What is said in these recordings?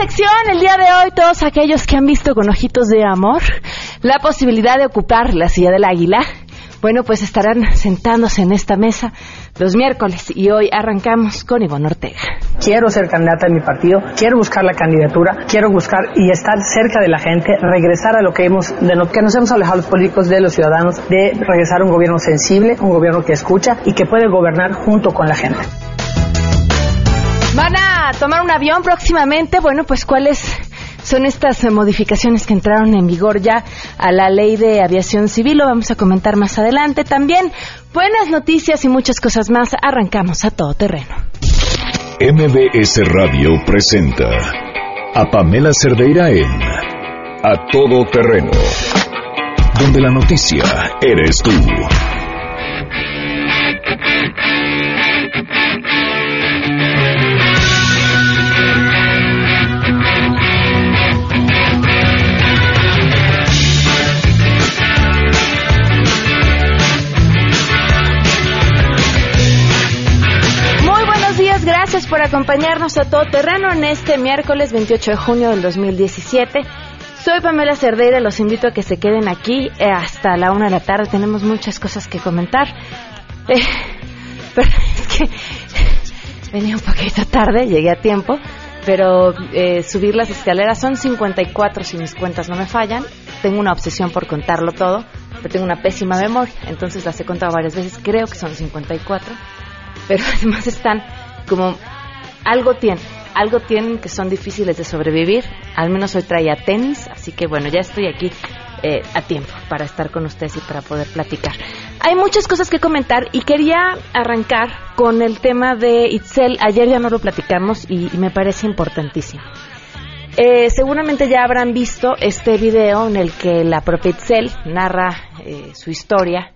sección el día de hoy, todos aquellos que han visto con ojitos de amor la posibilidad de ocupar la silla del águila, bueno, pues estarán sentándose en esta mesa los miércoles y hoy arrancamos con Ivonne Ortega. Quiero ser candidata de mi partido, quiero buscar la candidatura, quiero buscar y estar cerca de la gente, regresar a lo que hemos, de lo que nos hemos alejado los políticos de los ciudadanos, de regresar a un gobierno sensible, un gobierno que escucha y que puede gobernar junto con la gente. Van a tomar un avión próximamente. Bueno, pues cuáles son estas eh, modificaciones que entraron en vigor ya a la ley de aviación civil. Lo vamos a comentar más adelante. También buenas noticias y muchas cosas más. Arrancamos a todo terreno. MBS Radio presenta a Pamela Cerdeira en A Todo Terreno, donde la noticia eres tú. Gracias por acompañarnos a todo terreno en este miércoles 28 de junio del 2017. Soy Pamela Cerdeira, los invito a que se queden aquí eh, hasta la una de la tarde. Tenemos muchas cosas que comentar. Eh, pero es que venía un poquito tarde, llegué a tiempo, pero eh, subir las escaleras son 54 si mis cuentas no me fallan. Tengo una obsesión por contarlo todo, pero tengo una pésima memoria, entonces las he contado varias veces, creo que son 54, pero además están como algo tienen, algo tienen que son difíciles de sobrevivir. Al menos hoy traía tenis, así que bueno, ya estoy aquí eh, a tiempo para estar con ustedes y para poder platicar. Hay muchas cosas que comentar y quería arrancar con el tema de Itzel. Ayer ya no lo platicamos y, me parece importantísimo. Eh, seguramente ya habrán visto este video en el que la propia Itzel narra eh, su historia.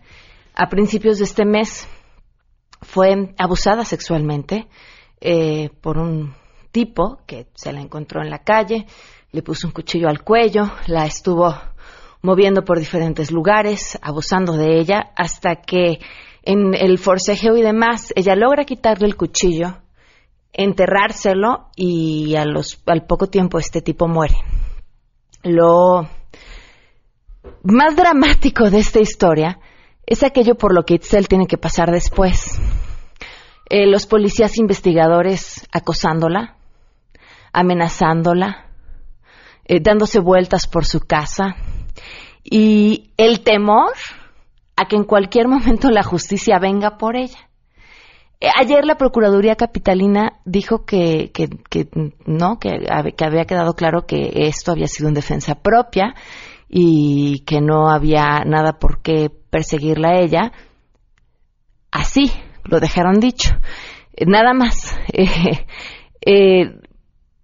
A principios de este mes fue abusada sexualmente eh, por un tipo que se la encontró en la calle, le puso un cuchillo al cuello, la estuvo moviendo por diferentes lugares, abusando de ella, hasta que en el forcejeo y demás, ella logra quitarle el cuchillo, enterrárselo y a los, al poco tiempo este tipo muere. Lo más dramático de esta historia es aquello por lo que Itzel tiene que pasar después. Eh, los policías investigadores acosándola, amenazándola, eh, dándose vueltas por su casa y el temor a que en cualquier momento la justicia venga por ella. Eh, ayer la Procuraduría Capitalina dijo que, que, que no, que, que había quedado claro que esto había sido en defensa propia y que no había nada por qué perseguirla a ella. Así, lo dejaron dicho. Eh, nada más. Eh, eh,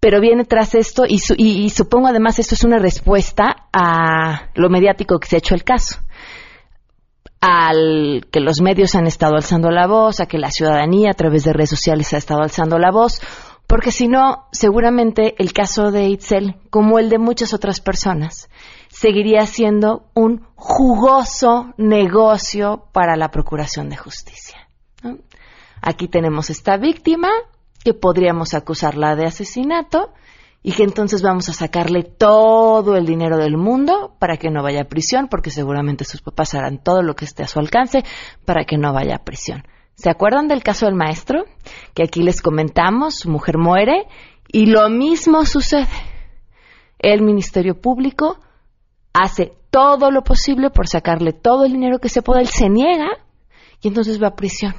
pero viene tras esto y, y, supongo además esto es una respuesta a lo mediático que se ha hecho el caso. Al que los medios han estado alzando la voz, a que la ciudadanía a través de redes sociales ha estado alzando la voz, porque si no, seguramente el caso de Itzel, como el de muchas otras personas, seguiría siendo un jugoso negocio para la Procuración de Justicia. Aquí tenemos esta víctima que podríamos acusarla de asesinato y que entonces vamos a sacarle todo el dinero del mundo para que no vaya a prisión, porque seguramente sus papás harán todo lo que esté a su alcance para que no vaya a prisión. ¿Se acuerdan del caso del maestro? Que aquí les comentamos, su mujer muere y lo mismo sucede. El Ministerio Público hace todo lo posible por sacarle todo el dinero que se pueda, él se niega y entonces va a prisión.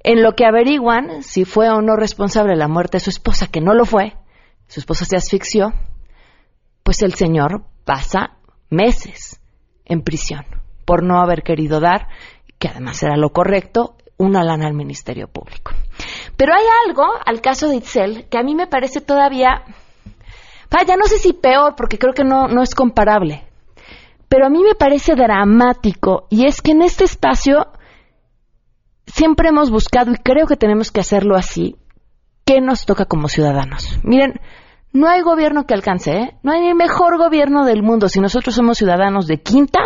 En lo que averiguan si fue o no responsable de la muerte de su esposa, que no lo fue, su esposa se asfixió, pues el señor pasa meses en prisión por no haber querido dar, que además era lo correcto, una lana al Ministerio Público. Pero hay algo al caso de Itzel que a mí me parece todavía, vaya, no sé si peor, porque creo que no, no es comparable, pero a mí me parece dramático y es que en este espacio siempre hemos buscado, y creo que tenemos que hacerlo así, qué nos toca como ciudadanos. Miren, no hay gobierno que alcance, ¿eh? no hay mejor gobierno del mundo. Si nosotros somos ciudadanos de quinta,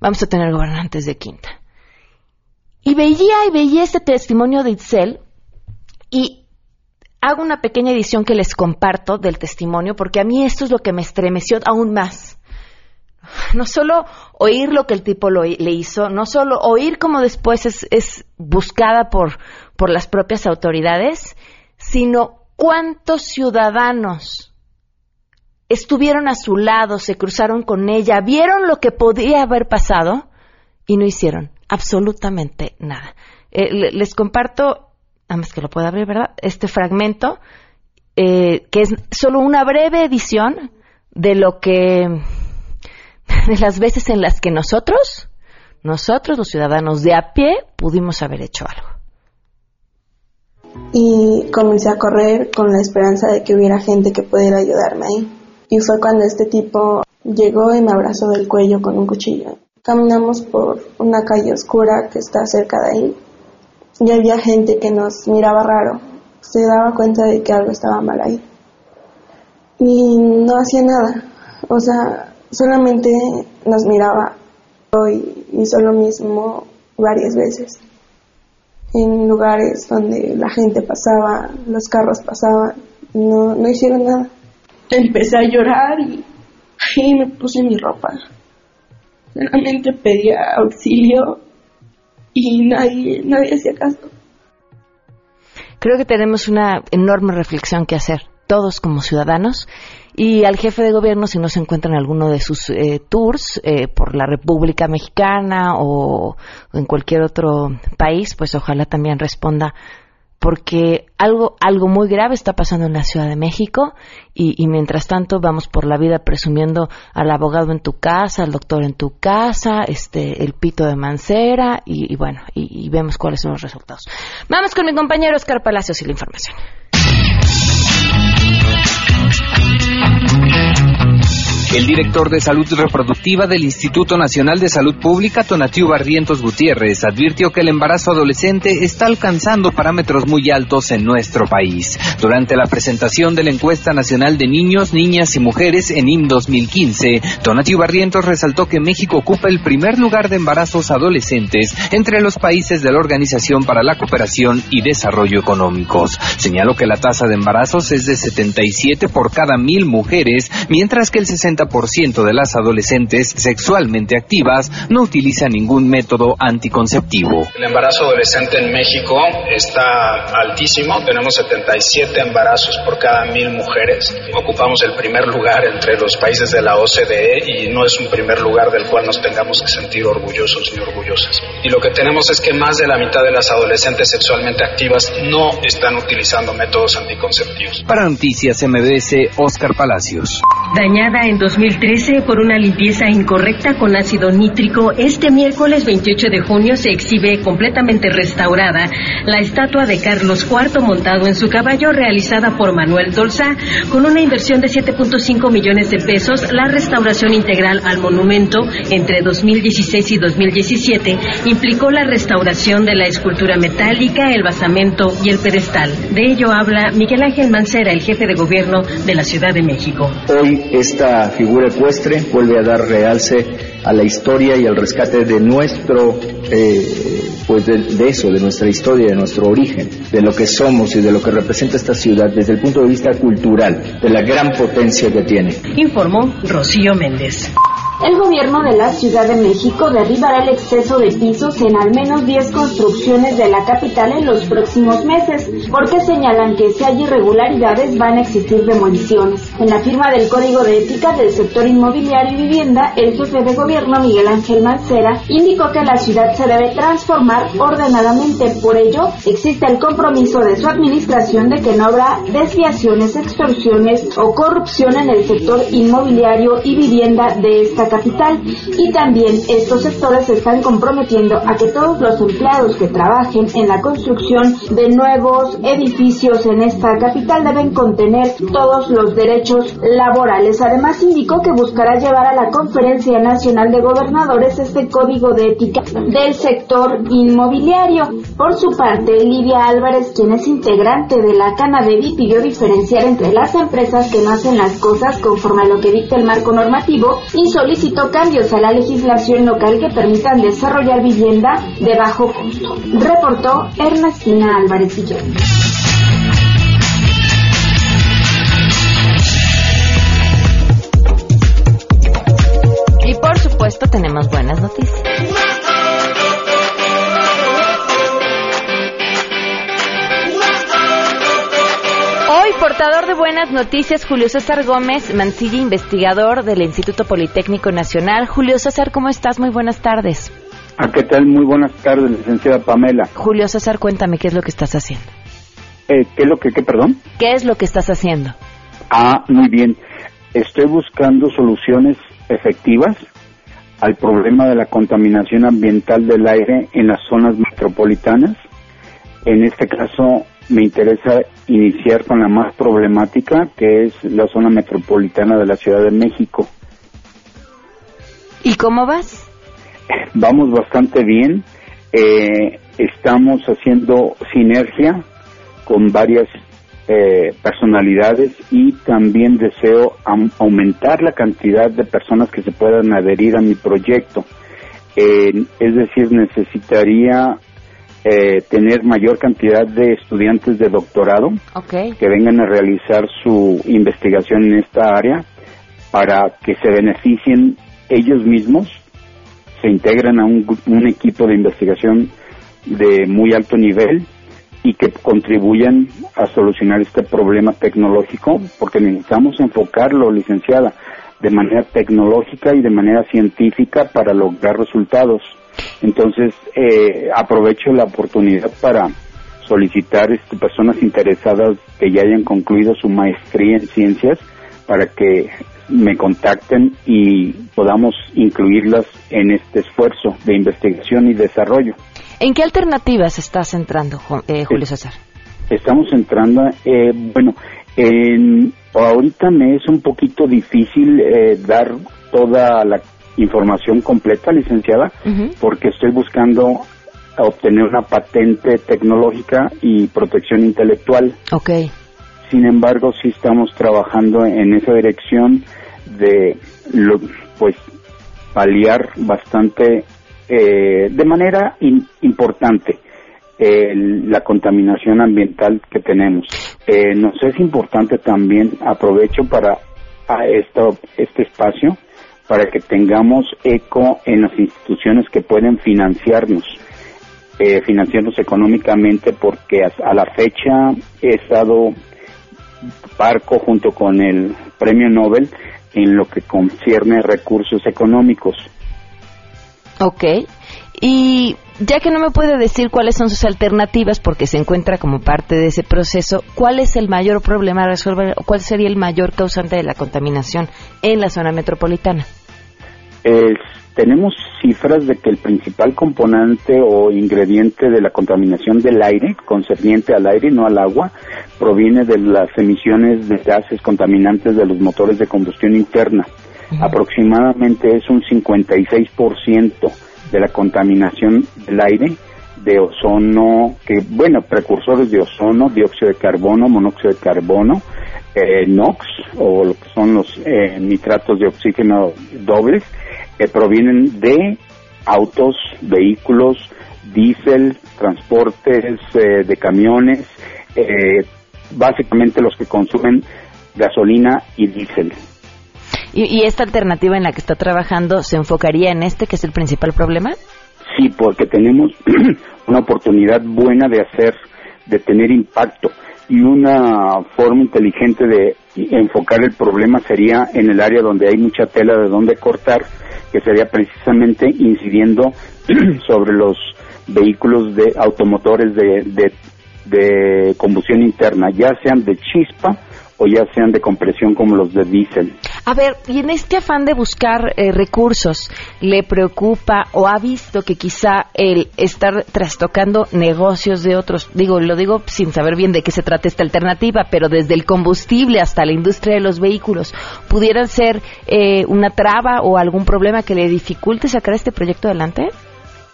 vamos a tener gobernantes de quinta. Y veía y veía este testimonio de Itzel y hago una pequeña edición que les comparto del testimonio, porque a mí esto es lo que me estremeció aún más. No solo oír lo que el tipo le hizo, no solo oír cómo después es, es buscada por, por las propias autoridades, sino cuántos ciudadanos estuvieron a su lado, se cruzaron con ella, vieron lo que podía haber pasado y no hicieron absolutamente nada. Eh, les comparto, a más que lo pueda abrir, ¿verdad? Este fragmento, eh, que es solo una breve edición de lo que, de las veces en las que nosotros, nosotros los ciudadanos de a pie, pudimos haber hecho algo. Y comencé a correr con la esperanza de que hubiera gente que pudiera ayudarme ahí. Y fue cuando este tipo llegó y me abrazó del cuello con un cuchillo. Caminamos por una calle oscura que está cerca de ahí y había gente que nos miraba raro. Se daba cuenta de que algo estaba mal ahí. Y no hacía nada. O sea, solamente nos miraba y hizo lo mismo varias veces. En lugares donde la gente pasaba, los carros pasaban, no, no hicieron nada empecé a llorar y, me puse mi ropa. Realmente pedía auxilio y nadie, nadie hacía caso. Creo que tenemos una enorme reflexión que hacer, todos como ciudadanos, y al jefe de gobierno, si no se encuentra en alguno de sus eh, tours eh, por la República Mexicana o en cualquier otro país, pues ojalá también responda porque algo, algo muy grave está pasando en la Ciudad de México y, mientras tanto vamos por la vida presumiendo al abogado en tu casa, al doctor en tu casa, este, el pito de Mancera y, bueno, y, y, vemos cuáles son los resultados. Vamos con mi compañero Oscar Palacios y la información. El director de Salud Reproductiva del Instituto Nacional de Salud Pública, Tonatiu Barrientos Gutiérrez, advirtió que el embarazo adolescente está alcanzando parámetros muy altos en nuestro país. Durante la presentación de la encuesta nacional de niños, niñas y mujeres en IM 2015, Tonatiu Barrientos resaltó que México ocupa el primer lugar de embarazos adolescentes entre los países de la Organización para la Cooperación y Desarrollo Económicos. Señaló que la tasa de embarazos es de 77 por cada mil mujeres, mientras que el 60 ciento de las adolescentes sexualmente activas no utiliza ningún método anticonceptivo. El embarazo adolescente en México está altísimo, tenemos 77 embarazos por cada mil mujeres, ocupamos el primer lugar entre los países de la OCDE y no es un primer lugar del cual nos tengamos que sentir orgullosos ni orgullosas. Y lo que tenemos es que más de la mitad de las adolescentes sexualmente activas no están utilizando métodos anticonceptivos. Para Noticias MBS, Oscar Palacios. Dañada en 2013 por una limpieza incorrecta con ácido nítrico, este miércoles 28 de junio se exhibe completamente restaurada la estatua de Carlos IV montado en su caballo realizada por Manuel Dolzá con una inversión de 7.5 millones de pesos. La restauración integral al monumento entre 2016 y 2017 implicó la restauración de la escultura metálica, el basamento y el pedestal. De ello habla Miguel Ángel Mancera, el jefe de gobierno de la Ciudad de México. Hoy esta figura ecuestre vuelve a dar realce a la historia y al rescate de nuestro, eh, pues de, eso, de nuestra historia, de nuestro origen, de lo que somos y de lo que representa esta ciudad desde el punto de vista cultural, de la gran potencia que tiene. Informó Rocío Méndez. El gobierno de la Ciudad de México derribará el exceso de pisos en al menos 10 construcciones de la capital en los próximos meses, porque señalan que si hay irregularidades van a existir demoliciones. En la firma del Código de Ética del sector inmobiliario y vivienda, el jefe de gobierno Miguel Ángel Mancera indicó que la ciudad se debe transformar ordenadamente. Por ello, existe el compromiso de su administración de que no habrá desviaciones, extorsiones o corrupción en el sector inmobiliario y vivienda de esta capital y también estos sectores se están comprometiendo a que todos los empleados que trabajen en la construcción de nuevos edificios en esta capital deben contener todos los derechos laborales. Además indicó que buscará llevar a la Conferencia Nacional de Gobernadores este código de ética del sector inmobiliario. Por su parte, Lidia Álvarez, quien es integrante de la Canadevi, pidió diferenciar entre las empresas que no hacen las cosas conforme a lo que dicta el marco normativo y solicitó solicitó cambios a la legislación local que permitan desarrollar vivienda de bajo costo. Reportó Ernestina Álvarez Guillén. Y por supuesto tenemos buenas noticias. Portador de buenas noticias, Julio César Gómez Mancilla, investigador del Instituto Politécnico Nacional. Julio César, ¿cómo estás? Muy buenas tardes. ¿A ¿Qué tal? Muy buenas tardes, licenciada Pamela. Julio César, cuéntame qué es lo que estás haciendo. Eh, ¿Qué es lo que, qué, perdón? ¿Qué es lo que estás haciendo? Ah, muy bien. Estoy buscando soluciones efectivas al problema de la contaminación ambiental del aire en las zonas metropolitanas. En este caso, me interesa iniciar con la más problemática, que es la zona metropolitana de la Ciudad de México. ¿Y cómo vas? Vamos bastante bien. Eh, estamos haciendo sinergia con varias eh, personalidades y también deseo aumentar la cantidad de personas que se puedan adherir a mi proyecto. es decir, necesitaría eh, tener mayor cantidad de estudiantes de doctorado que vengan a realizar su investigación en esta área para que se beneficien ellos mismos, se integren a un, un equipo de investigación de muy alto nivel y que contribuyan a solucionar este problema tecnológico, porque necesitamos enfocarlo, licenciada, de manera tecnológica y de manera científica para lograr resultados. Entonces, eh, aprovecho la oportunidad para solicitar este, personas interesadas que ya hayan concluido su maestría en ciencias para que me contacten y podamos incluirlas en este esfuerzo de investigación y desarrollo. ¿En qué alternativas estás entrando, eh, Julio César? Estamos entrando, eh, bueno, en, ahorita me es un poquito difícil eh, dar toda la información completa, licenciada, porque estoy buscando obtener una patente tecnológica y protección intelectual. Ok. Sin embargo, sí estamos trabajando en esa dirección de, pues, paliar bastante eh, de manera importante la contaminación ambiental que tenemos. Eh, nos es importante también, aprovecho para a esto, este espacio, para que tengamos eco en las instituciones que pueden financiarnos, eh, financiarnos económicamente, porque a, la fecha he estado parco junto con el premio Nobel en lo que concierne recursos económicos. Ok. Y ya que no me puede decir cuáles son sus alternativas porque se encuentra como parte de ese proceso, ¿cuál es el mayor problema a resolver o cuál sería el mayor causante de la contaminación en la zona metropolitana? tenemos cifras de que el principal componente o ingrediente de la contaminación del aire, concerniente al aire, no al agua, proviene de las emisiones de gases contaminantes de los motores de combustión interna. Aproximadamente es un 56% de la contaminación del aire de ozono, que bueno, precursores de ozono, dióxido de carbono, monóxido de carbono, eh, NOx o lo que son los eh, nitratos de oxígeno dobles, que provienen de autos, vehículos, diésel, transportes eh, de camiones, básicamente los que consumen gasolina y diésel. ¿Y, esta alternativa en la que está trabajando se enfocaría en este, que es el principal problema? Sí, porque tenemos una oportunidad buena de hacer, de tener impacto. Y una forma inteligente de enfocar el problema sería en el área donde hay mucha tela de donde cortar, que sería precisamente incidiendo sobre los vehículos de automotores de, de, de combustión interna, ya sean de chispa o ya sean de compresión como los de diésel. A ver, y en este afán de buscar eh, recursos, ¿le preocupa o ha visto que quizá el estar trastocando negocios de otros, digo, lo digo sin saber bien de qué se trata esta alternativa, pero desde el combustible hasta la industria de los vehículos, pudieran ser eh, una traba o algún problema que le dificulte sacar este proyecto adelante?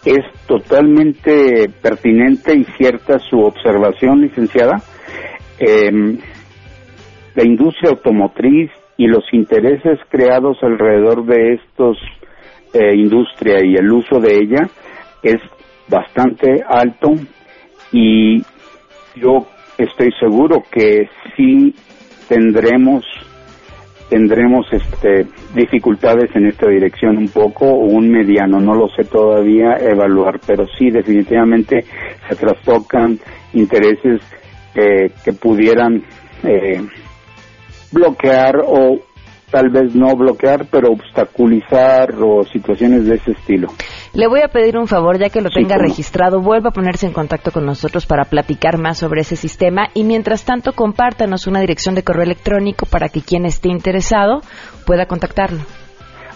Es totalmente pertinente y cierta su observación, licenciada. Eh, la industria automotriz y los intereses creados alrededor de estos eh, industria y el uso de ella es bastante alto y yo estoy seguro que sí tendremos tendremos este, dificultades en esta dirección un poco o un mediano, no lo sé todavía evaluar, pero sí definitivamente se trastocan intereses eh, que pudieran eh, bloquear o tal vez no bloquear, pero obstaculizar o situaciones de ese estilo. Le voy a pedir un favor, ya que lo tenga registrado, vuelva a ponerse en contacto con nosotros para platicar más sobre ese sistema y mientras tanto compártanos una dirección de correo electrónico para que quien esté interesado pueda contactarlo.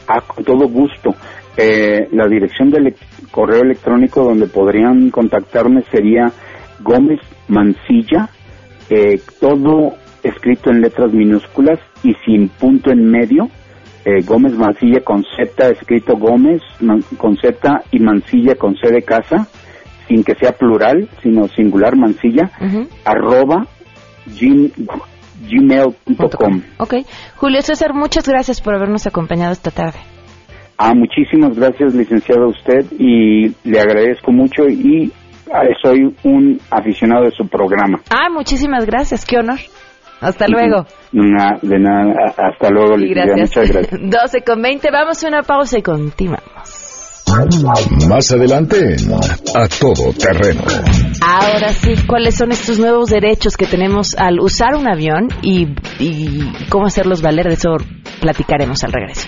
Ah, con todo gusto. Eh, la dirección del correo electrónico donde podrían contactarme sería Gómez Mancilla, eh, todo escrito en letras minúsculas y sin punto en medio. Eh, Gómez Mancilla con Z, escrito Gómez con Z y Mancilla con C de casa, sin que sea plural, sino singular Mancilla, arroba gmail.com. Ok. Julio César, muchas gracias por habernos acompañado esta tarde. Ah, muchísimas gracias, licenciado, a usted, y le agradezco mucho y ah, soy un aficionado de su programa. Ah, muchísimas gracias, qué honor. Hasta luego. de nada, hasta luego, gracias. Muchas gracias. 12 con 20, vamos a una pausa y continuamos. Más adelante, a todo terreno. Ahora sí, ¿cuáles son estos nuevos derechos que tenemos al usar un avión y, y cómo hacerlos valer? De eso platicaremos al regreso.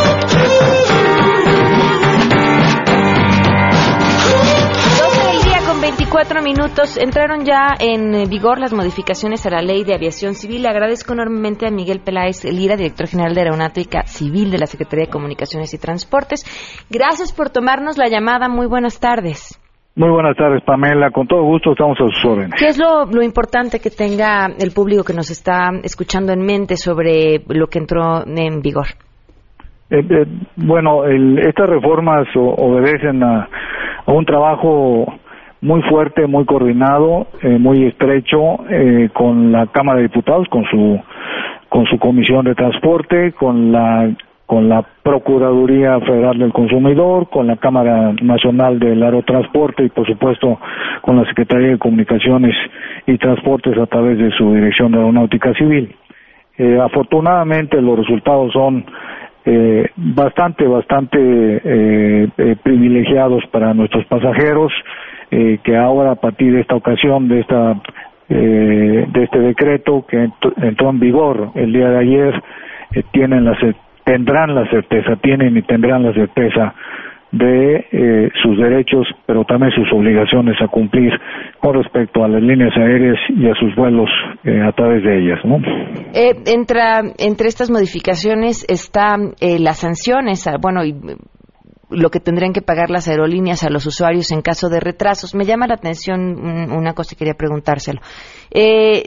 Cuatro minutos. Entraron ya en vigor las modificaciones a la ley de aviación civil. Le agradezco enormemente a Miguel Peláez Lira, director general de Aeronáutica Civil de la Secretaría de Comunicaciones y Transportes. Gracias por tomarnos la llamada. Muy buenas tardes. Muy buenas tardes, Pamela. Con todo gusto estamos a sus órdenes. ¿Qué es lo, importante que tenga el público que nos está escuchando en mente sobre lo que entró en vigor? Eh, eh, bueno, estas reformas obedecen a, un trabajo muy fuerte, muy coordinado, eh, muy estrecho eh, con la Cámara de Diputados, con su con su comisión de transporte, con la con la Procuraduría Federal del Consumidor, con la Cámara Nacional del Aerotransporte y por supuesto con la Secretaría de Comunicaciones y Transportes a través de su Dirección de Aeronáutica Civil. Eh, afortunadamente los resultados son eh, bastante, bastante eh, eh, privilegiados para nuestros pasajeros, eh, que ahora a partir de esta ocasión, de esta eh, de este decreto que entró en vigor el día de ayer, tienen la tendrán la certeza, tienen y tendrán la certeza de eh, sus derechos, pero también sus obligaciones a cumplir con respecto a las líneas aéreas y a sus vuelos eh, a través de ellas. ¿no? Eh, entre estas modificaciones están eh, las sanciones, bueno, y lo que tendrían que pagar las aerolíneas a los usuarios en caso de retrasos. Me llama la atención una cosa y quería preguntárselo. Eh,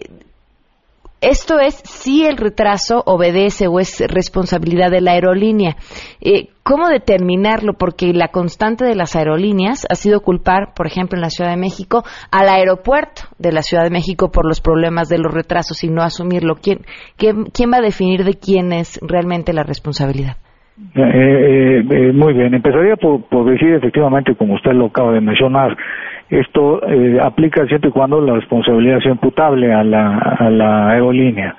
esto es si el retraso obedece o es responsabilidad de la aerolínea. Eh, ¿Cómo determinarlo? Porque la constante de las aerolíneas ha sido culpar, por ejemplo, en la Ciudad de México, al aeropuerto de la Ciudad de México por los problemas de los retrasos y no asumirlo. ¿Quién, quién, va a definir de quién es realmente la responsabilidad? Eh, eh, eh muy bien, empezaría por, por decir efectivamente, como usted lo acaba de mencionar, esto eh, aplica siempre y cuando la responsabilidad sea imputable a la, a la aerolínea.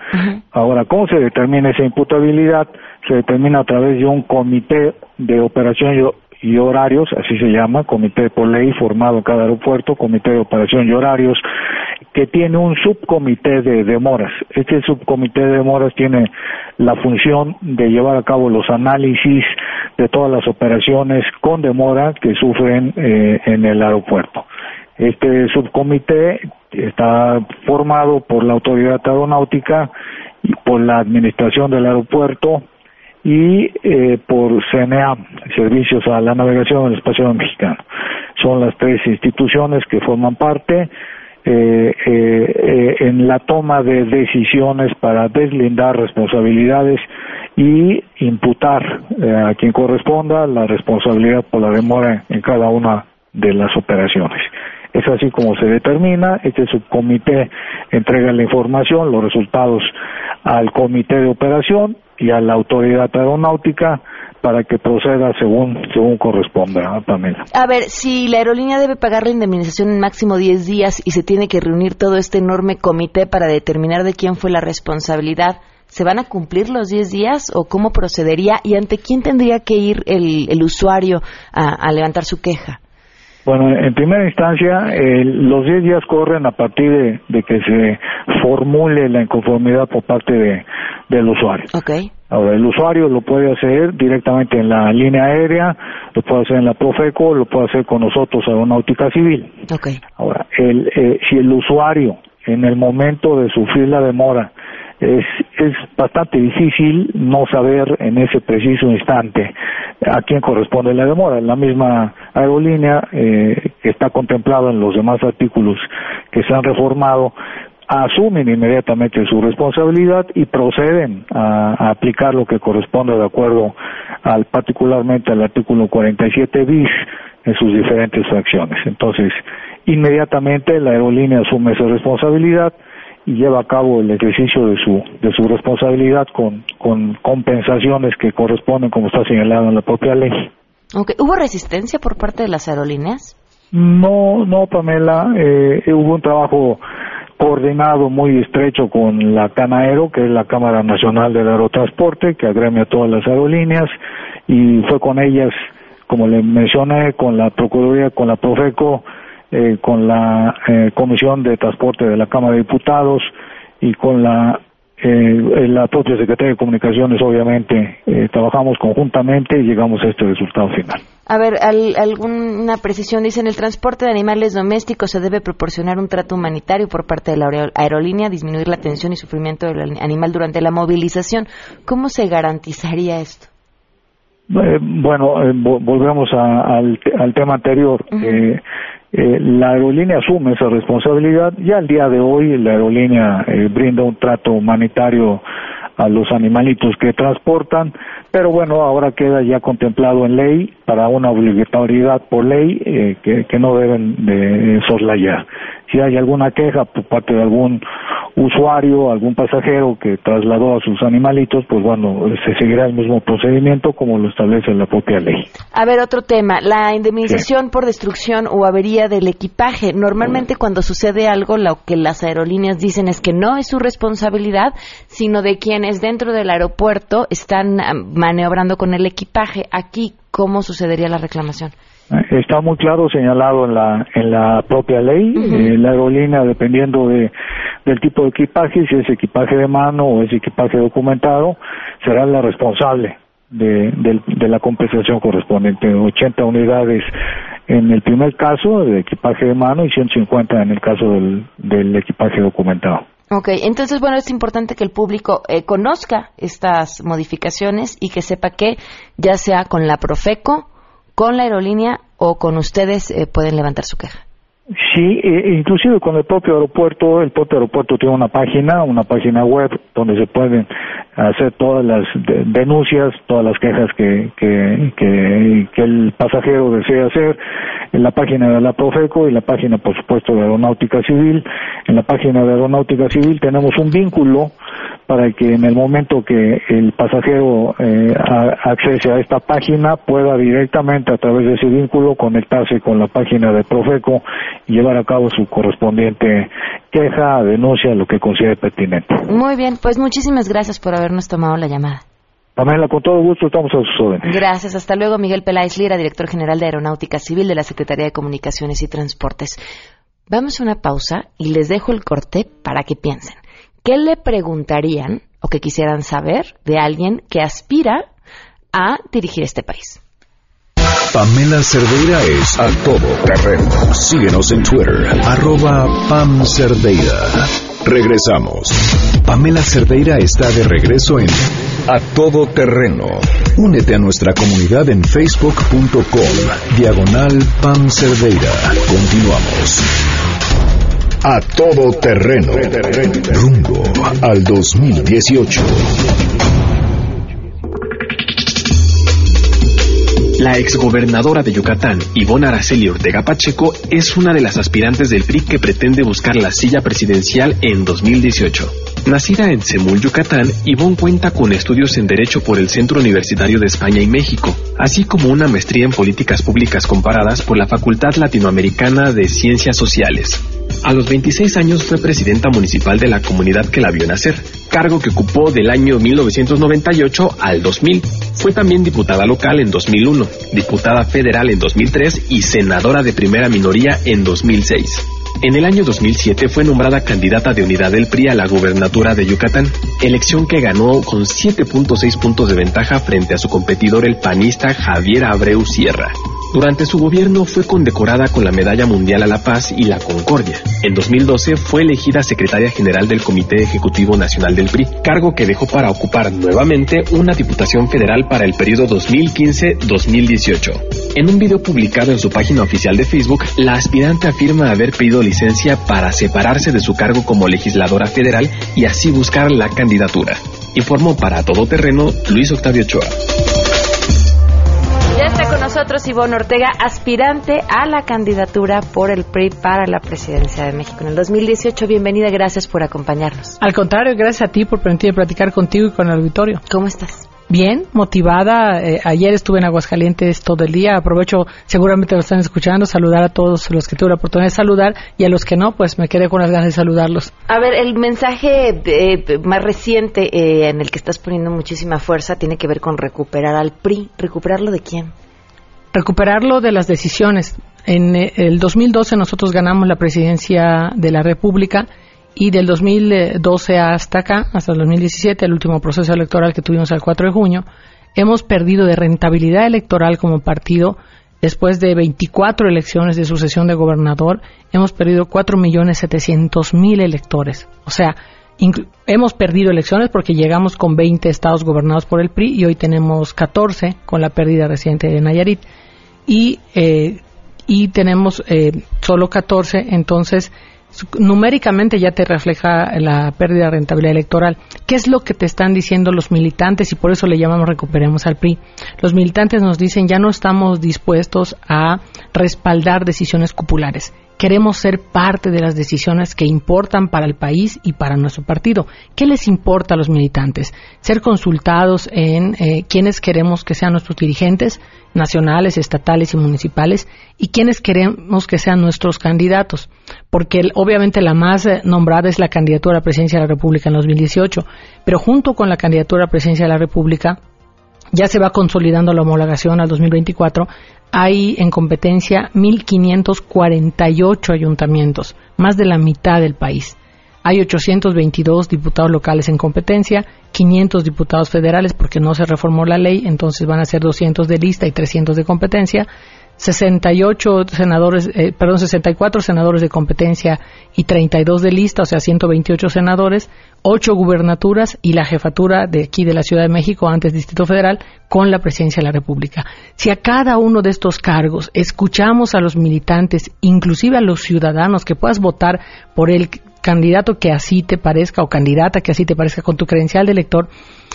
Ahora, ¿cómo se determina esa imputabilidad? Se determina a través de un comité de operación y horarios, así se llama, comité por ley formado en cada aeropuerto, comité de operación y horarios, que tiene un subcomité de demoras. Este subcomité de demoras tiene la función de llevar a cabo los análisis de todas las operaciones con demora que sufren eh, en el aeropuerto. Este subcomité está formado por la autoridad aeronáutica y por la administración del aeropuerto y eh, por CNA, Servicios a la Navegación del Espacio Mexicano. Son las tres instituciones que forman parte eh, eh, en la toma de decisiones para deslindar responsabilidades y imputar a quien corresponda la responsabilidad por la demora en cada una de las operaciones. Es así como se determina, este subcomité entrega la información, los resultados al comité de operación y a la autoridad aeronáutica para que proceda según según corresponda, Pamela. A ver, si la aerolínea debe pagar la indemnización en máximo 10 días y se tiene que reunir todo este enorme comité para determinar de quién fue la responsabilidad, ¿se van a cumplir los 10 días o cómo procedería y ante quién tendría que ir el, usuario a levantar su queja? Bueno, en primera instancia, los 10 días corren a partir de, que se formule la inconformidad por parte de, del usuario. Okay. Ahora, el usuario lo puede hacer directamente en la línea aérea, lo puede hacer en la Profeco, lo puede hacer con nosotros, Aeronáutica Civil. Okay. Ahora, el, eh, si el usuario, en el momento de sufrir la demora, es, es bastante difícil no saber en ese preciso instante a quién corresponde la demora. La misma aerolínea eh, que está contemplada en los demás artículos que se han reformado asumen inmediatamente su responsabilidad y proceden a, aplicar lo que corresponde de acuerdo al particularmente al artículo 47 bis en sus diferentes fracciones. Entonces, inmediatamente la aerolínea asume esa responsabilidad y lleva a cabo el ejercicio de su de su responsabilidad con, con compensaciones que corresponden como está señalado en la propia ley. Okay. ¿Hubo resistencia por parte de las aerolíneas? No, no, Pamela. Eh, hubo un trabajo coordinado muy estrecho con la CANAERO, que es la Cámara Nacional del Aerotransporte, que agremia a todas las aerolíneas, y fue con ellas, como le mencioné, con la Procuraduría, con la Profeco, eh, con la eh, Comisión de Transporte de la Cámara de Diputados y con la eh, la propia Secretaría de Comunicaciones, obviamente, trabajamos conjuntamente y llegamos a este resultado final. A ver, alguna precisión. Dicen, el transporte de animales domésticos se debe proporcionar un trato humanitario por parte de la aerolínea, disminuir la tensión y sufrimiento del animal durante la movilización. ¿Cómo se garantizaría esto? bueno, volvemos al, tema anterior. Eh, la aerolínea asume esa responsabilidad. Ya al día de hoy la aerolínea eh, brinda un trato humanitario a los animalitos que transportan, pero bueno, ahora queda ya contemplado en ley para una obligatoriedad por ley eh, que, que, no deben de soslayar. Si hay alguna queja por parte de algún usuario, algún pasajero que trasladó a sus animalitos, pues bueno, se seguirá el mismo procedimiento como lo establece la propia ley. A ver, otro tema, la indemnización por destrucción o avería del equipaje. Normalmente cuando sucede algo, lo que las aerolíneas dicen es que no es su responsabilidad, sino de quienes dentro del aeropuerto están ah, maniobrando con el equipaje. Aquí, ¿cómo sucedería la reclamación? Está muy claro señalado en la, en la propia ley. Eh, la aerolínea, dependiendo de, del tipo de equipaje, si es equipaje de mano o es equipaje documentado, será la responsable de, de, la compensación correspondiente. 80 unidades en el primer caso de equipaje de mano y 150 en el caso del, del equipaje documentado. Ok, entonces, bueno, es importante que el público eh, conozca estas modificaciones y que sepa que ya sea con la Profeco, con la aerolínea o con ustedes eh, pueden levantar su queja. Sí, e, inclusive con el propio aeropuerto, el propio aeropuerto tiene una página, una página web donde se pueden hacer todas las denuncias, todas las quejas que, que, que, el pasajero desea hacer, en la página de la Profeco y la página, por supuesto, de Aeronáutica Civil. En la página de Aeronáutica Civil tenemos un vínculo para que en el momento que el pasajero eh, accese a esta página pueda directamente a través de ese vínculo conectarse con la página de Profeco y llevar a cabo su correspondiente queja, denuncia, lo que considere pertinente. Muy bien, pues muchísimas gracias por habernos tomado la llamada. Pamela, con todo gusto estamos a sus órdenes. Gracias. Hasta luego, Miguel Peláez Lira, director general de Aeronáutica Civil de la Secretaría de Comunicaciones y Transportes. Vamos a una pausa y les dejo el corte para que piensen. ¿Qué le preguntarían o que quisieran saber de alguien que aspira a dirigir este país? Pamela Cerdeira es a todo terreno. Síguenos en Twitter, arroba Pam Cerdeira. Regresamos. Pamela Cerdeira está de regreso en A Todo Terreno. Únete a nuestra comunidad en facebook.com, diagonal Pam Cerdeira. Continuamos. A todo terreno. Rumbo al 2018. La exgobernadora de Yucatán, Ivonne Araceli Ortega Pacheco, es una de las aspirantes del PRI que pretende buscar la silla presidencial en 2018. Nacida en Semul, Yucatán, Ivonne cuenta con estudios en Derecho por el Centro Universitario de España y México, así como una maestría en Políticas Públicas Comparadas por la Facultad Latinoamericana de Ciencias Sociales. A los 26 años fue presidenta municipal de la comunidad que la vio nacer, cargo que ocupó del año 1998 al 2000. Fue también diputada local en 2001, diputada federal en 2003 y senadora de primera minoría en 2006. En el año 2007 fue nombrada candidata de unidad del PRI a la gubernatura de Yucatán, elección que ganó con 7.6 puntos de ventaja frente a su competidor el panista Javier Abreu Sierra. Durante su gobierno fue condecorada con la Medalla Mundial a la Paz y la Concordia. En 2012 fue elegida secretaria general del Comité Ejecutivo Nacional del PRI, cargo que dejó para ocupar nuevamente una diputación federal para el periodo 2015-2018. En un video publicado en su página oficial de Facebook, la aspirante afirma haber pedido licencia para separarse de su cargo como legisladora federal y así buscar la candidatura. Informó para Todo Terreno Luis Octavio Ochoa. Ya está con nosotros Ivonne Ortega, aspirante a la candidatura por el PRI para la presidencia de México en el 2018. Bienvenida, gracias por acompañarnos. Al contrario, gracias a ti por permitirme platicar contigo y con el auditorio. ¿Cómo estás? Bien, motivada. Eh, ayer estuve en Aguascalientes todo el día. Aprovecho, seguramente lo están escuchando, saludar a todos los que tuve la oportunidad de saludar y a los que no, pues me quedé con las ganas de saludarlos. A ver, el mensaje eh, más reciente eh, en el que estás poniendo muchísima fuerza tiene que ver con recuperar al PRI. ¿Recuperarlo de quién? Recuperarlo de las decisiones. En el 2012 nosotros ganamos la presidencia de la República y del 2012 hasta acá, hasta el 2017, el último proceso electoral que tuvimos el 4 de junio, hemos perdido de rentabilidad electoral como partido. Después de 24 elecciones de sucesión de gobernador, hemos perdido 4.700.000 electores. O sea, hemos perdido elecciones porque llegamos con 20 estados gobernados por el PRI y hoy tenemos 14 con la pérdida reciente de Nayarit. Y, eh, y tenemos eh, solo 14, entonces numéricamente ya te refleja la pérdida de rentabilidad electoral. ¿Qué es lo que te están diciendo los militantes? Y por eso le llamamos recuperemos al PRI. Los militantes nos dicen ya no estamos dispuestos a respaldar decisiones populares. Queremos ser parte de las decisiones que importan para el país y para nuestro partido. ¿Qué les importa a los militantes? Ser consultados en eh, quiénes queremos que sean nuestros dirigentes nacionales, estatales y municipales y quiénes queremos que sean nuestros candidatos. Porque obviamente la más eh, nombrada es la candidatura a la presidencia de la República en 2018, pero junto con la candidatura a la presidencia de la República ya se va consolidando la homologación al 2024 hay en competencia 1.548 ayuntamientos, más de la mitad del país. Hay 822 diputados locales en competencia, 500 diputados federales porque no se reformó la ley, entonces van a ser 200 de lista y 300 de competencia, 68 senadores, eh, perdón, 64 senadores de competencia y 32 de lista, o sea, 128 senadores, 8 gubernaturas y la jefatura de aquí de la Ciudad de México, antes Distrito Federal, con la presidencia de la República. Si a cada uno de estos cargos escuchamos a los militantes, inclusive a los ciudadanos, que puedas votar por el candidato que así te parezca o candidata que así te parezca con tu credencial de elector,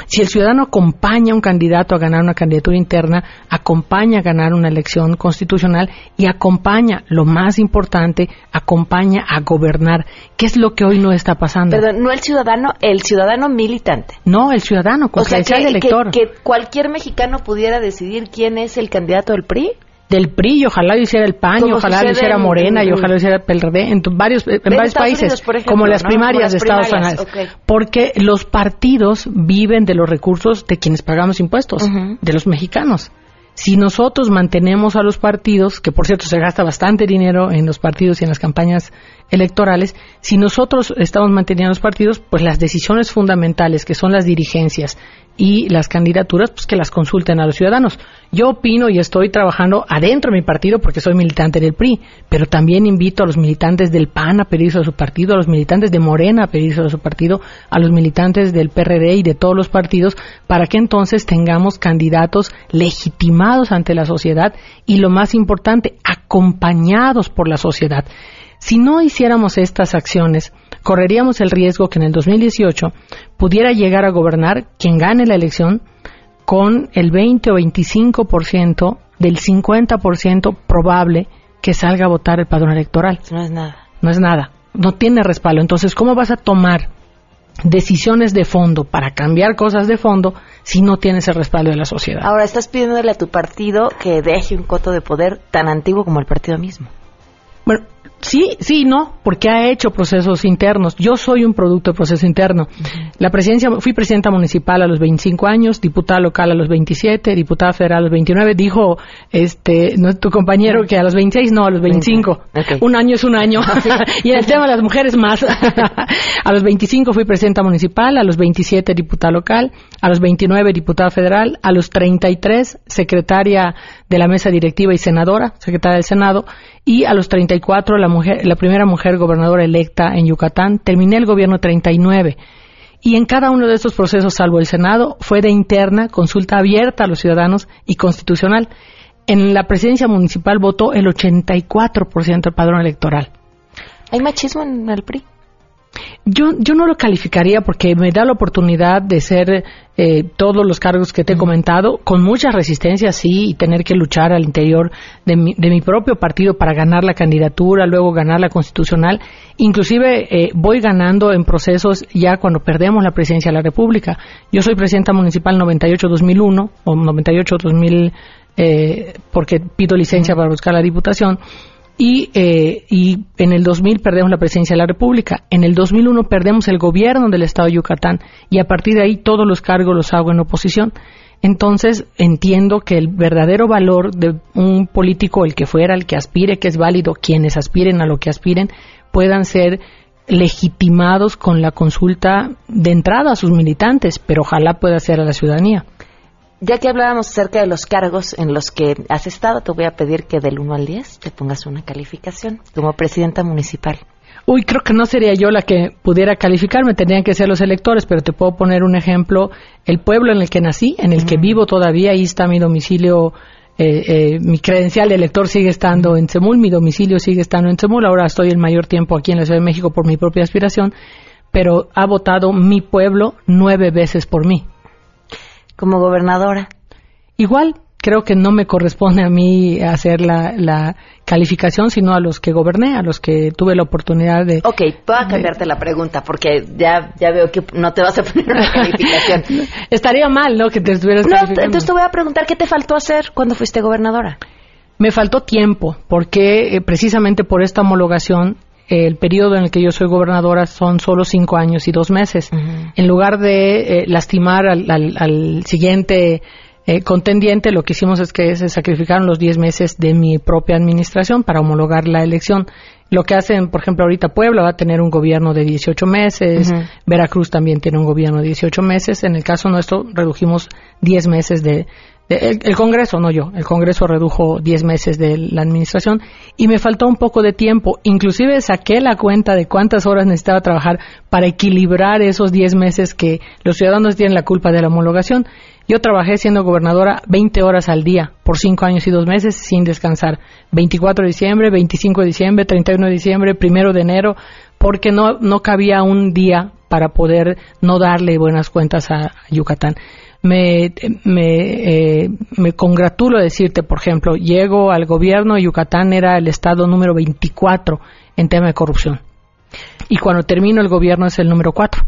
si el ciudadano acompaña a un candidato a ganar una candidatura interna, acompaña a ganar una elección constitucional y acompaña, lo más importante, acompaña a gobernar, ¿qué es lo que hoy no está pasando? Perdón, no el ciudadano, el ciudadano militante. No, el ciudadano con credencial de elector. Que, que cualquier mexicano pudiera decidir quién es el candidato del PRI del PRI y ojalá lo hiciera el PAN y ojalá lo hiciera Morena y ojalá lo hiciera el PRD en varios, en varios países, como las primarias de Estados Unidos. Porque los partidos viven de los recursos de quienes pagamos impuestos, de los mexicanos. Si nosotros mantenemos a los partidos, que por cierto se gasta bastante dinero en los partidos y en las campañas electorales, si nosotros estamos manteniendo a los partidos, pues las decisiones fundamentales, que son las dirigencias y las candidaturas, pues que las consulten a los ciudadanos. Yo opino y estoy trabajando adentro de mi partido porque soy militante del PRI, pero también invito a los militantes del PAN a pedirse a su partido, a los militantes de Morena a pedirse a su partido, a los militantes del PRD y de todos los partidos, para que entonces tengamos candidatos legitimados ante la sociedad y lo más importante, acompañados por la sociedad. Si no hiciéramos estas acciones, correríamos el riesgo que en el 2018 pudiera llegar a gobernar quien gane la elección con el 20 o 25% del 50% probable que salga a votar el padrón electoral. No es nada. No es nada. No tiene respaldo. Entonces, ¿cómo vas a tomar decisiones de fondo para cambiar cosas de fondo si no tienes el respaldo de la sociedad? Ahora, estás pidiéndole a tu partido que deje un coto de poder tan antiguo como el partido mismo. Bueno, Sí, sí, no, porque ha hecho procesos internos. Yo soy un producto de proceso interno. La presidencia, fui presidenta municipal a los 25 años, diputada local a los 27, diputada federal a los 29. Dijo, este, no, tu compañero que a los 26, no, a los 25. Un año es un año. y en el tema de las mujeres más. a los 25 fui presidenta municipal, a los 27 diputada local, a los 29 diputada federal, a los 33 secretaria de la mesa directiva y senadora, secretaria del Senado, y a los 34 la, mujer, la primera mujer gobernadora electa en Yucatán. Terminé el gobierno 39. Y en cada uno de estos procesos, salvo el Senado, fue de interna, consulta abierta a los ciudadanos y constitucional. En la presidencia municipal votó el 84% del padrón electoral. ¿Hay machismo en el PRI? Yo, yo no lo calificaría porque me da la oportunidad de ser eh, todos los cargos que te he comentado, con mucha resistencia, sí, y tener que luchar al interior de mi, de mi propio partido para ganar la candidatura, luego ganar la constitucional. Inclusive eh, voy ganando en procesos ya cuando perdemos la presidencia de la República. Yo soy presidenta municipal 98-2001 o 98-2000 eh, porque pido licencia para buscar la diputación y, eh, y en el 2000 perdemos la presidencia de la República. En el 2001 perdemos el gobierno del Estado de Yucatán y a partir de ahí todos los cargos los hago en oposición. Entonces entiendo que el verdadero valor de un político, el que fuera, el que aspire, que es válido, quienes aspiren a lo que aspiren, puedan ser legitimados con la consulta de entrada a sus militantes, pero ojalá pueda ser a la ciudadanía. Ya que hablábamos acerca de los cargos en los que has estado, te voy a pedir que del 1 al 10 te pongas una calificación como presidenta municipal. Uy, creo que no sería yo la que pudiera calificarme, tendrían que ser los electores, pero te puedo poner un ejemplo. El pueblo en el que nací, en el que vivo todavía, ahí está mi domicilio, eh, eh, mi credencial de elector sigue estando en Semul, mi domicilio sigue estando en Semul, ahora estoy el mayor tiempo aquí en la Ciudad de México por mi propia aspiración, pero ha votado mi pueblo nueve veces por mí como gobernadora? Igual, creo que no me corresponde a mí hacer la, calificación, sino a los que goberné, a los que tuve la oportunidad de... Ok, voy a cambiarte la pregunta, porque ya, ya veo que no te vas a poner una calificación. Estaría mal, ¿no?, que te estuvieras No, entonces te voy a preguntar, ¿qué te faltó hacer cuando fuiste gobernadora? Me faltó tiempo, porque eh, precisamente por esta homologación el periodo en el que yo soy gobernadora son solo cinco años y dos meses. En lugar de eh, lastimar al, siguiente eh, contendiente, lo que hicimos es que se sacrificaron los diez meses de mi propia administración para homologar la elección. Lo que hacen, por ejemplo, ahorita Puebla va a tener un gobierno de 18 meses, Veracruz también tiene un gobierno de 18 meses. En el caso nuestro, redujimos 10 meses de, el, Congreso, no yo, el Congreso redujo 10 meses de la administración y me faltó un poco de tiempo. Inclusive saqué la cuenta de cuántas horas necesitaba trabajar para equilibrar esos 10 meses que los ciudadanos tienen la culpa de la homologación. Yo trabajé siendo gobernadora 20 horas al día por 5 años y 2 meses sin descansar. 24 de diciembre, 25 de diciembre, 31 de diciembre, 1 de enero, porque no, no cabía un día para poder no darle buenas cuentas a Yucatán me, me, eh, me congratulo decirte, por ejemplo, llego al gobierno, Yucatán era el estado número 24 en tema de corrupción. Y cuando termino el gobierno es el número 4.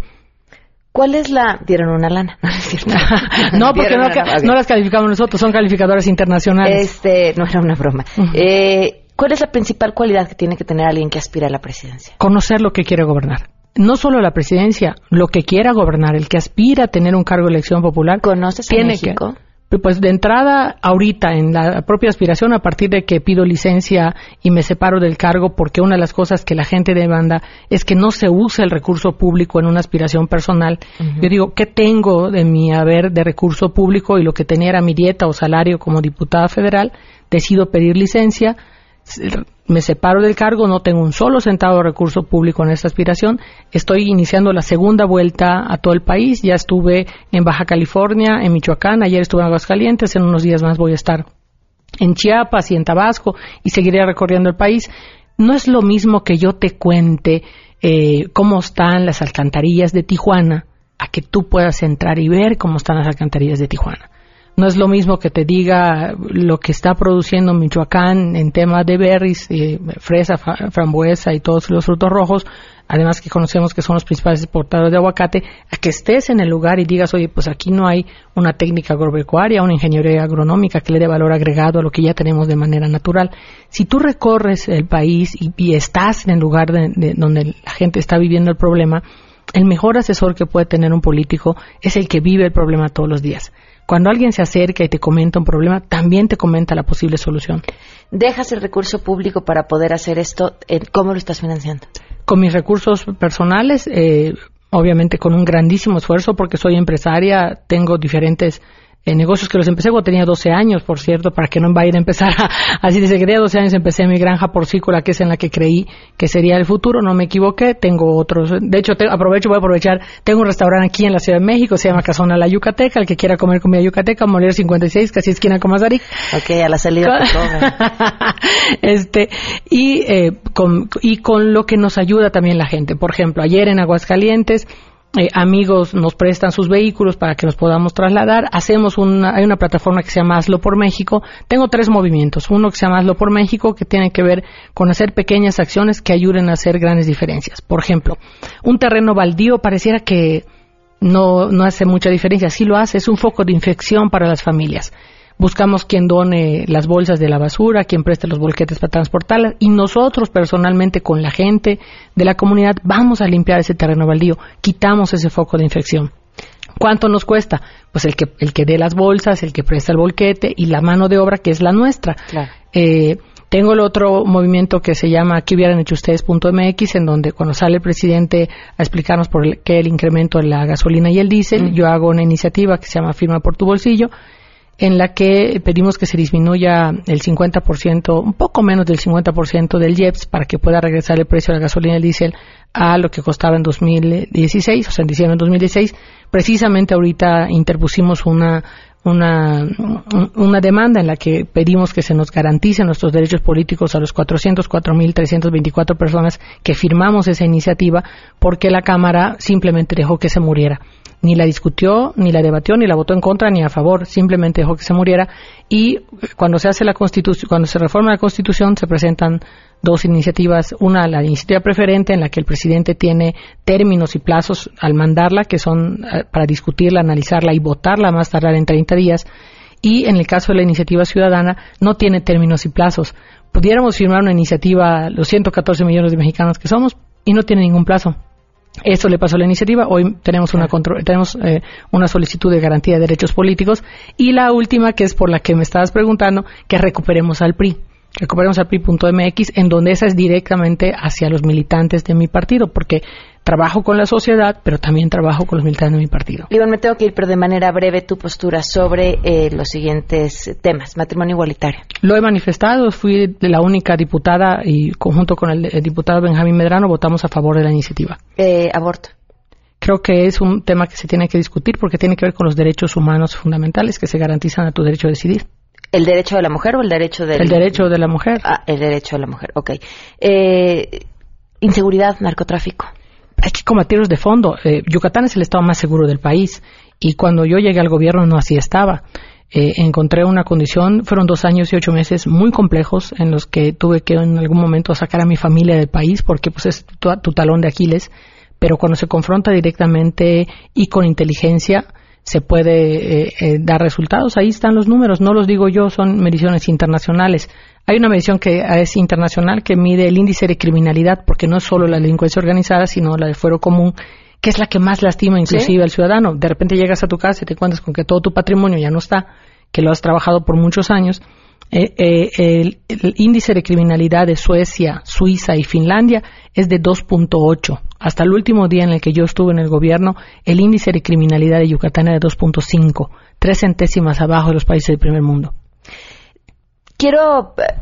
¿Cuál es la...? Dieron una lana, ¿no porque no, las calificamos nosotros, son calificadoras internacionales. Este, no era una broma. eh, ¿Cuál es la principal cualidad que tiene que tener alguien que aspira a la presidencia? Conocer lo que quiere gobernar no solo la presidencia, lo que quiera gobernar, el que aspira a tener un cargo de elección popular, ¿conoces tiene México? Que, pues de entrada, ahorita, en la propia aspiración, a partir de que pido licencia y me separo del cargo, porque una de las cosas que la gente demanda es que no se use el recurso público en una aspiración personal. Yo digo, ¿qué tengo de mi haber de recurso público y lo que tenía era mi dieta o salario como diputada federal? Decido pedir licencia me separo del cargo, no tengo un solo centavo de recurso público en esta aspiración. Estoy iniciando la segunda vuelta a todo el país. Ya estuve en Baja California, en Michoacán, ayer estuve en Aguascalientes, en unos días más voy a estar en Chiapas y en Tabasco y seguiré recorriendo el país. No es lo mismo que yo te cuente eh, cómo están las alcantarillas de Tijuana a que tú puedas entrar y ver cómo están las alcantarillas de Tijuana No es lo mismo que te diga lo que está produciendo Michoacán en temas de berries, eh, fresa, frambuesa y todos los frutos rojos, además que conocemos que son los principales exportadores de aguacate, a que estés en el lugar y digas, oye, pues aquí no hay una técnica agropecuaria, una ingeniería agronómica que le dé valor agregado a lo que ya tenemos de manera natural. Si tú recorres el país y, estás en el lugar donde la gente está viviendo el problema, el mejor asesor que puede tener un político es el que vive el problema todos los días. Cuando alguien se acerca y te comenta un problema, también te comenta la posible solución. ¿Dejas el recurso público para poder hacer esto? ¿Cómo lo estás financiando? Con mis recursos personales, eh, obviamente con un grandísimo esfuerzo porque soy empresaria, tengo diferentes en negocios que los empecé cuando tenía 12 años, por cierto, para que no vaya a empezar a, así desde que tenía 12 años empecé mi granja porcícola, que es en la que creí que sería el futuro, no me equivoqué, tengo otros, de hecho aprovecho, voy a aprovechar, tengo un restaurante aquí en la Ciudad de México, se llama Casona La Yucateca, el que quiera comer comida yucateca, Moler 56, casi esquina con Mazarik. Ok, a la salida este, y, eh, con, y con lo que nos ayuda también la gente. Por ejemplo, ayer en Aguascalientes, eh, amigos nos prestan sus vehículos para que nos podamos trasladar. Hacemos una, hay una plataforma que se llama Hazlo por México. Tengo tres movimientos. Uno que se llama Hazlo por México, que tiene que ver con hacer pequeñas acciones que ayuden a hacer grandes diferencias. Por ejemplo, un terreno baldío pareciera que no, no hace mucha diferencia. Sí lo hace, es un foco de infección para las familias buscamos quien done las bolsas de la basura, quien preste los bolquetes para transportarlas y nosotros personalmente con la gente de la comunidad vamos a limpiar ese terreno baldío, quitamos ese foco de infección. ¿Cuánto nos cuesta? Pues el que, el que dé las bolsas, el que presta el bolquete y la mano de obra que es la nuestra. Eh, tengo el otro movimiento que se llama ¿Qué hubieran hecho ustedes.mx? En donde cuando sale el presidente a explicarnos por qué el incremento en la gasolina y el diésel, yo hago una iniciativa que se llama Firma por tu bolsillo en la que pedimos que se disminuya el 50%, un poco menos del 50% del IEPS para que pueda regresar el precio de la gasolina y el diésel a lo que costaba en 2016, o sea, en diciembre de 2016. Precisamente ahorita interpusimos una, una, una demanda en la que pedimos que se nos garanticen nuestros derechos políticos a los 404.324 personas que firmamos esa iniciativa porque la Cámara simplemente dejó que se muriera ni la discutió, ni la debatió, ni la votó en contra, ni a favor, simplemente dejó que se muriera. Y cuando se hace la constitución, cuando se reforma la constitución, se presentan dos iniciativas. Una, la iniciativa preferente, en la que el presidente tiene términos y plazos al mandarla, que son eh, para discutirla, analizarla y votarla más tardar en 30 días. Y en el caso de la iniciativa ciudadana, no tiene términos y plazos. Pudiéramos firmar una iniciativa, los 114 millones de mexicanos que somos, y no tiene ningún plazo. Eso le pasó a la iniciativa. Hoy tenemos una, tenemos, eh, una solicitud de garantía de derechos políticos. Y la última, que es por la que me estabas preguntando, que recuperemos al PRI. Recuperemos al PRI.mx, en donde esa es directamente hacia los militantes de mi partido, porque trabajo con la sociedad, pero también trabajo con los militares de mi partido. Iván, me tengo que ir, pero de manera breve tu postura sobre eh, los siguientes temas. Matrimonio igualitario. Lo he manifestado, fui la única diputada y conjunto con el, diputado Benjamín Medrano votamos a favor de la iniciativa. Eh, aborto. Creo que es un tema que se tiene que discutir porque tiene que ver con los derechos humanos fundamentales que se garantizan a tu derecho a decidir. ¿El derecho de la mujer o el derecho del...? El derecho de la mujer. Ah, el derecho de la mujer, ok. Eh, inseguridad, narcotráfico hay que combatirlos de fondo. Eh, Yucatán es el estado más seguro del país y cuando yo llegué al gobierno no así estaba. Eh, encontré una condición, fueron dos años y ocho meses muy complejos en los que tuve que en algún momento sacar a mi familia del país porque pues es tu, talón de Aquiles, pero cuando se confronta directamente y con inteligencia se puede eh, dar resultados. Ahí están los números, no los digo yo, son mediciones internacionales. Hay una medición que es internacional que mide el índice de criminalidad, porque no es solo la delincuencia organizada, sino la de fuero común, que es la que más lastima inclusive al ciudadano. De repente llegas a tu casa y te encuentras con que todo tu patrimonio ya no está, que lo has trabajado por muchos años. Eh, eh, el, el, índice de criminalidad de Suecia, Suiza y Finlandia es de 2.8. Hasta el último día en el que yo estuve en el gobierno, el índice de criminalidad de Yucatán era de 2.5, tres centésimas abajo de los países del primer mundo. Quiero eh,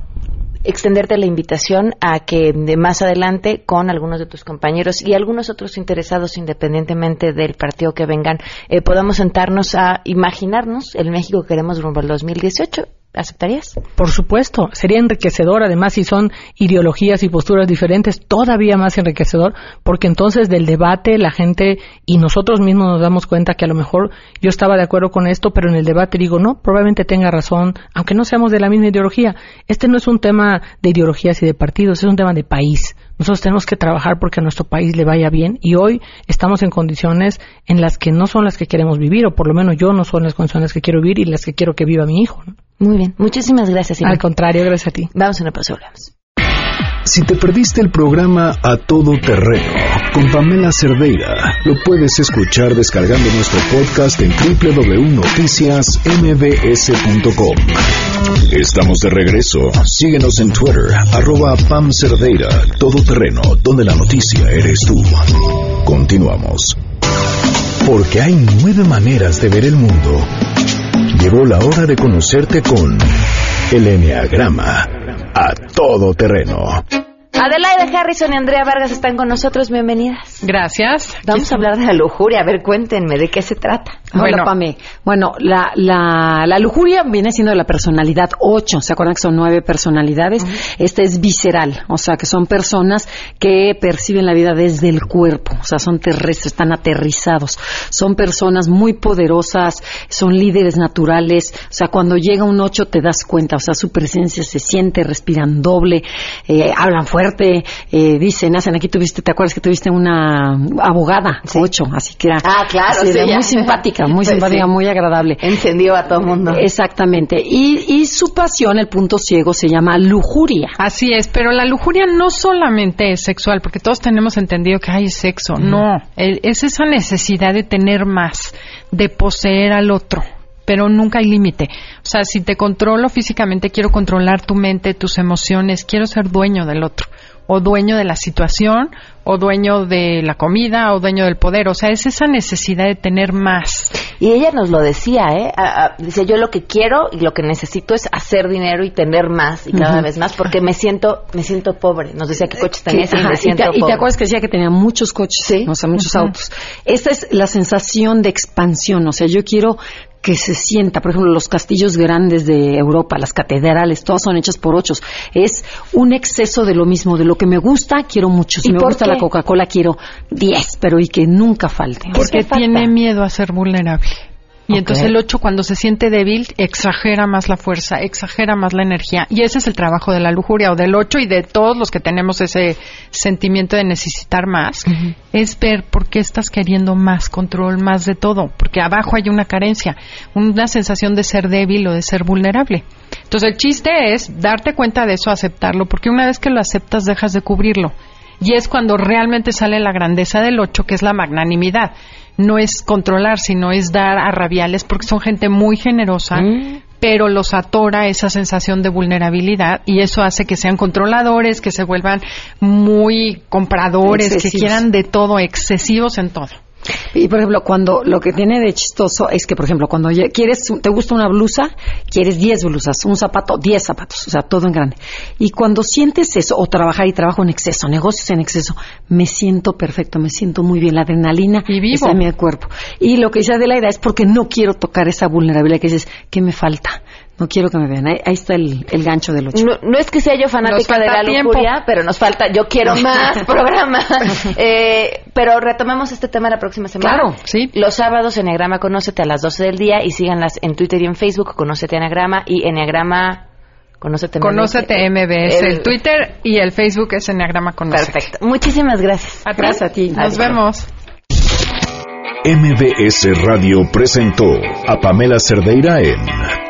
extenderte la invitación a que de más adelante con algunos de tus compañeros y algunos otros interesados independientemente del partido que vengan eh, podamos sentarnos a imaginarnos el México que queremos rumbo al 2018 ¿Aceptarías? Por supuesto, sería enriquecedor, además si son ideologías y posturas diferentes, todavía más enriquecedor, porque entonces del debate la gente y nosotros mismos nos damos cuenta que a lo mejor yo estaba de acuerdo con esto, pero en el debate digo, no, probablemente tenga razón, aunque no seamos de la misma ideología. Este no es un tema de ideologías y de partidos, es un tema de país. Nosotros tenemos que trabajar porque a nuestro país le vaya bien y hoy estamos en condiciones en las que no son las que queremos vivir, o por lo menos yo no son las condiciones que quiero vivir y las que quiero que viva mi hijo. Muy bien, muchísimas gracias. Al contrario, gracias a ti. Vamos a una pausa, volvemos. Si te perdiste el programa A Todo Terreno con Pamela Cerdeira, lo puedes escuchar descargando nuestro podcast en www.noticiasmbs.com. Estamos de regreso. Síguenos en Twitter, arroba Pam Cerdeira, Todo Terreno, donde la noticia eres tú. Continuamos. Porque hay nueve maneras de ver el mundo. Llegó la hora de conocerte con el Enneagrama a todo terreno. Adelaida Harrison y Andrea Vargas están con nosotros. Bienvenidas. Gracias. Vamos a hablar de la lujuria. A ver, cuéntenme, ¿de qué se trata? Bueno, Pame. Bueno, la, la, la, lujuria viene siendo la personalidad 8. ¿Se acuerdan que son nueve personalidades? Esta es visceral. O sea, que son personas que perciben la vida desde el cuerpo. O sea, son terrestres, están aterrizados. Son personas muy poderosas, son líderes naturales. O sea, cuando llega un 8 te das cuenta. O sea, su presencia se siente, respiran doble, eh, hablan fuerte eh, dicen, hacen aquí tuviste, ¿te acuerdas que tuviste una abogada? Ocho, así que era. Ah, claro, así, muy simpática, muy Pues simpática, sí. muy agradable. Encendió a todo mundo. Exactamente. Y, y su pasión, el punto ciego, se llama lujuria. Así es, pero la lujuria no solamente es sexual, porque todos tenemos entendido que hay sexo. No, el- es esa necesidad de tener más, de poseer al otro, pero nunca hay límite. O sea, si te controlo físicamente, quiero controlar tu mente, tus emociones, quiero ser dueño del otro, o dueño de la situación, o dueño de la comida, o dueño del poder. O sea, es esa necesidad de tener más. Y ella nos lo decía, ¿eh? A- a- dice, yo lo que quiero y lo que necesito es hacer dinero y tener más y cada vez más porque me siento me siento pobre. Nos decía que coches tenía y me y, siento te, y te pobre. acuerdas que decía que tenía muchos coches, o sea, muchos autos. Esta es la sensación de expansión, o sea, yo quiero que se sienta, por ejemplo, los castillos grandes de Europa, las catedrales, todas son hechas por ochos. Es un exceso de lo mismo, de lo que me gusta, quiero mucho. Si ¿Y me gusta qué? la Coca-Cola, quiero 10, pero y que nunca falte. Porque tiene miedo a ser vulnerable. Y entonces el 8 cuando se siente débil exagera más la fuerza, exagera más la energía. Y ese es el trabajo de la lujuria o del 8 y de todos los que tenemos ese sentimiento de necesitar más. Es ver por qué estás queriendo más control, más de todo. Porque abajo hay una carencia, una sensación de ser débil o de ser vulnerable. Entonces el chiste es darte cuenta de eso, aceptarlo, porque una vez que lo aceptas dejas de cubrirlo. Y es cuando realmente sale la grandeza del 8, que es la magnanimidad. No es controlar, sino es dar a rabiales, porque son gente muy generosa, pero los atora esa sensación de vulnerabilidad y eso hace que sean controladores, que se vuelvan muy compradores, que quieran de todo, excesivos en todo. Y por ejemplo, cuando lo que tiene de chistoso es que, por ejemplo, cuando quieres, te gusta una blusa, quieres 10 blusas, un zapato, 10 zapatos, o sea, todo en grande. Y cuando sientes eso, o trabajar y trabajo en exceso, negocios en exceso, me siento perfecto, me siento muy bien, la adrenalina está en mi cuerpo. Y lo que dice Adelaida es porque no quiero tocar esa vulnerabilidad que dices, ¿qué me falta? No quiero que me vean. Ahí, ahí está el, el gancho del 8. No, no es que sea yo fanática de la lujuria, pero nos falta, yo quiero más programa. Eh, pero retomamos este tema la próxima semana. Claro, sí. Los sábados, Enneagrama Conócete a las 12 del día y síganlas en Twitter y en Facebook, Conócete Enneagrama y Enneagrama Conócete MBS. Conócete MBS, el, El- Twitter y el Facebook es Enneagrama Conócete. Perfecto. Muchísimas gracias. A ti. Gracias a ti. Nos Adiós. vemos. MBS Radio presentó a Pamela Cerdeira en